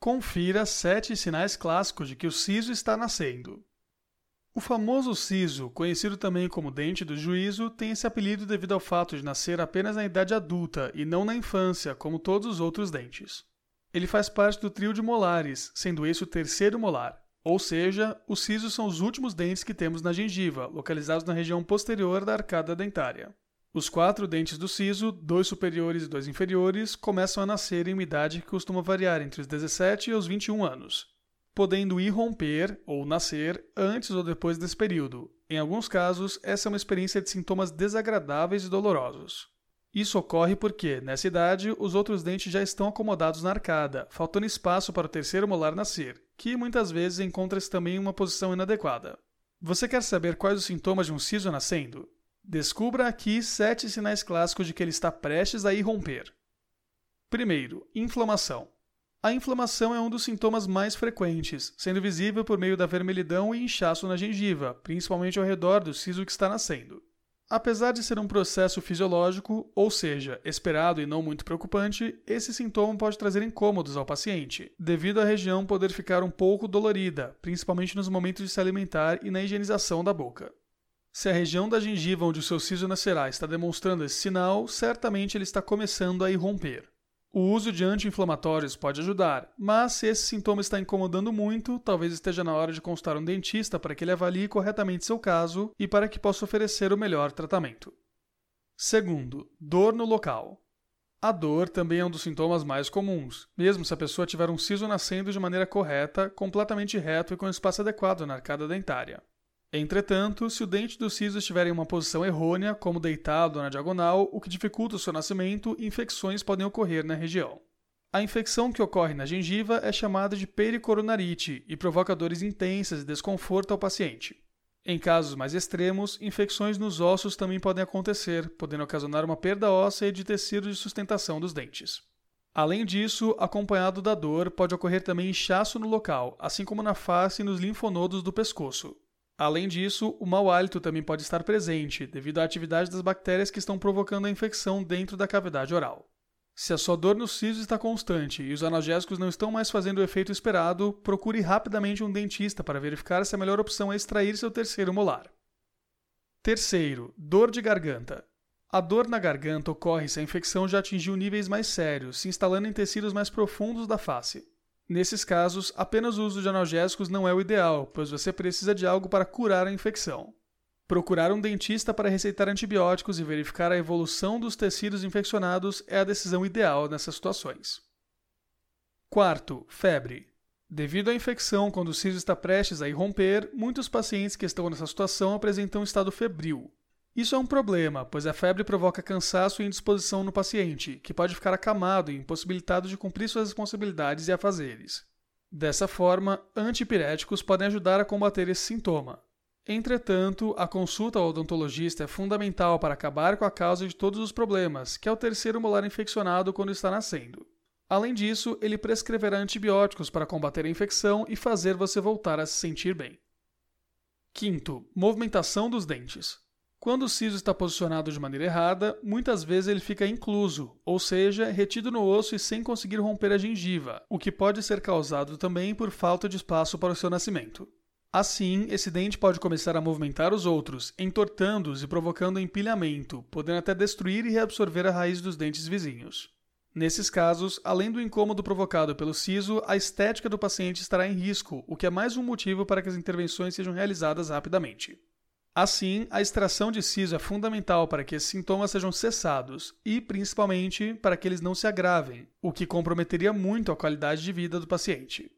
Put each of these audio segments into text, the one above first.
Confira sete sinais clássicos de que o siso está nascendo. O famoso siso, conhecido também como dente do juízo, tem esse apelido devido ao fato de nascer apenas na idade adulta e não na infância, como todos os outros dentes. Ele faz parte do trio de molares, sendo esse o terceiro molar, ou seja, os sisos são os últimos dentes que temos na gengiva, localizados na região posterior da arcada dentária. Os quatro dentes do siso, dois superiores e dois inferiores, começam a nascer em uma idade que costuma variar entre os 17 e os 21 anos, podendo irromper ou nascer antes ou depois desse período. Em alguns casos, essa é uma experiência de sintomas desagradáveis e dolorosos. Isso ocorre porque, nessa idade, os outros dentes já estão acomodados na arcada, faltando espaço para o terceiro molar nascer, que muitas vezes encontra-se também em uma posição inadequada. Você quer saber quais os sintomas de um siso nascendo? Descubra aqui sete sinais clássicos de que ele está prestes a irromper. Primeiro, inflamação. A inflamação é um dos sintomas mais frequentes, sendo visível por meio da vermelhidão e inchaço na gengiva, principalmente ao redor do siso que está nascendo. Apesar de ser um processo fisiológico, ou seja, esperado e não muito preocupante, esse sintoma pode trazer incômodos ao paciente, devido à região poder ficar um pouco dolorida, principalmente nos momentos de se alimentar e na higienização da boca. Se a região da gengiva onde o seu siso nascerá está demonstrando esse sinal, certamente ele está começando a irromper. O uso de anti-inflamatórios pode ajudar, mas se esse sintoma está incomodando muito, talvez esteja na hora de consultar um dentista para que ele avalie corretamente seu caso e para que possa oferecer o melhor tratamento. Segundo, dor no local. A dor também é um dos sintomas mais comuns, mesmo se a pessoa tiver um siso nascendo de maneira correta, completamente reto e com espaço adequado na arcada dentária. Entretanto, se o dente do siso estiver em uma posição errônea, como deitado na diagonal, o que dificulta o seu nascimento, infecções podem ocorrer na região. A infecção que ocorre na gengiva é chamada de pericoronarite e provoca dores intensas e desconforto ao paciente. Em casos mais extremos, infecções nos ossos também podem acontecer, podendo ocasionar uma perda óssea e de tecido de sustentação dos dentes. Além disso, acompanhado da dor, pode ocorrer também inchaço no local, assim como na face e nos linfonodos do pescoço. Além disso, o mau hálito também pode estar presente, devido à atividade das bactérias que estão provocando a infecção dentro da cavidade oral. Se a sua dor no siso está constante e os analgésicos não estão mais fazendo o efeito esperado, procure rapidamente um dentista para verificar se a melhor opção é extrair seu terceiro molar. Terceiro, dor de garganta. A dor na garganta ocorre se a infecção já atingiu níveis mais sérios, se instalando em tecidos mais profundos da face. Nesses casos, apenas o uso de analgésicos não é o ideal, pois você precisa de algo para curar a infecção. Procurar um dentista para receitar antibióticos e verificar a evolução dos tecidos infeccionados é a decisão ideal nessas situações. Quarto, febre. Devido à infecção, quando o siso está prestes a irromper, muitos pacientes que estão nessa situação apresentam um estado febril. Isso é um problema, pois a febre provoca cansaço e indisposição no paciente, que pode ficar acamado e impossibilitado de cumprir suas responsabilidades e afazeres. Dessa forma, antipiréticos podem ajudar a combater esse sintoma. Entretanto, a consulta ao odontologista é fundamental para acabar com a causa de todos os problemas, que é o terceiro molar infeccionado quando está nascendo. Além disso, ele prescreverá antibióticos para combater a infecção e fazer você voltar a se sentir bem. Quinto, movimentação dos dentes. Quando o siso está posicionado de maneira errada, muitas vezes ele fica incluso, ou seja, retido no osso e sem conseguir romper a gengiva, o que pode ser causado também por falta de espaço para o seu nascimento. Assim, esse dente pode começar a movimentar os outros, entortando-os e provocando empilhamento, podendo até destruir e reabsorver a raiz dos dentes vizinhos. Nesses casos, além do incômodo provocado pelo siso, a estética do paciente estará em risco, o que é mais um motivo para que as intervenções sejam realizadas rapidamente. Assim, a extração de siso é fundamental para que esses sintomas sejam cessados e, principalmente, para que eles não se agravem, o que comprometeria muito a qualidade de vida do paciente.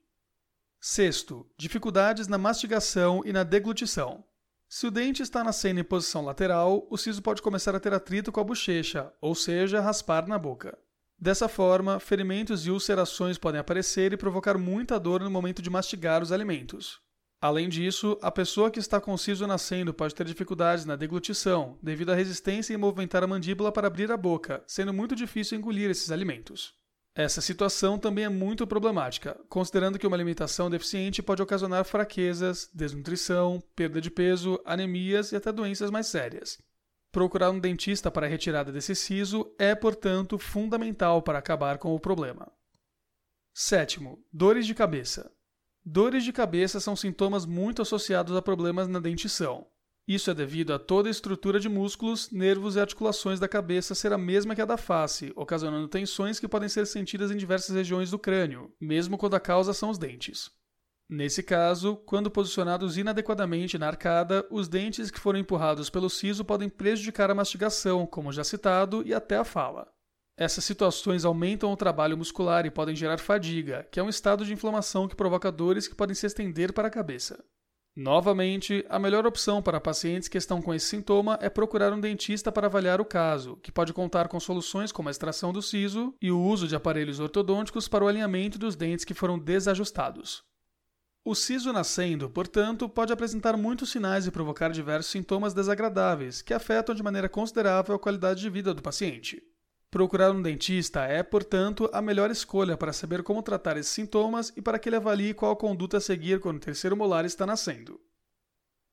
Sexto, dificuldades na mastigação e na deglutição. Se o dente está nascendo em posição lateral, o siso pode começar a ter atrito com a bochecha, ou seja, raspar na boca. Dessa forma, ferimentos e ulcerações podem aparecer e provocar muita dor no momento de mastigar os alimentos. Além disso, a pessoa que está com siso nascendo pode ter dificuldades na deglutição, devido à resistência em movimentar a mandíbula para abrir a boca, sendo muito difícil engolir esses alimentos. Essa situação também é muito problemática, considerando que uma alimentação deficiente pode ocasionar fraquezas, desnutrição, perda de peso, anemias e até doenças mais sérias. Procurar um dentista para a retirada desse siso é, portanto, fundamental para acabar com o problema. Sétimo, dores de cabeça. Dores de cabeça são sintomas muito associados a problemas na dentição. Isso é devido a toda a estrutura de músculos, nervos e articulações da cabeça ser a mesma que a da face, ocasionando tensões que podem ser sentidas em diversas regiões do crânio, mesmo quando a causa são os dentes. Nesse caso, quando posicionados inadequadamente na arcada, os dentes que foram empurrados pelo siso podem prejudicar a mastigação, como já citado, e até a fala. Essas situações aumentam o trabalho muscular e podem gerar fadiga, que é um estado de inflamação que provoca dores que podem se estender para a cabeça. Novamente, a melhor opção para pacientes que estão com esse sintoma é procurar um dentista para avaliar o caso, que pode contar com soluções como a extração do siso e o uso de aparelhos ortodônticos para o alinhamento dos dentes que foram desajustados. O siso nascendo, portanto, pode apresentar muitos sinais e provocar diversos sintomas desagradáveis, que afetam de maneira considerável a qualidade de vida do paciente. Procurar um dentista é, portanto, a melhor escolha para saber como tratar esses sintomas e para que ele avalie qual conduta a seguir quando o terceiro molar está nascendo.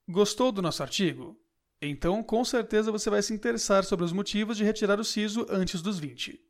Gostou do nosso artigo? Então, com certeza você vai se interessar sobre os motivos de retirar o siso antes dos 20.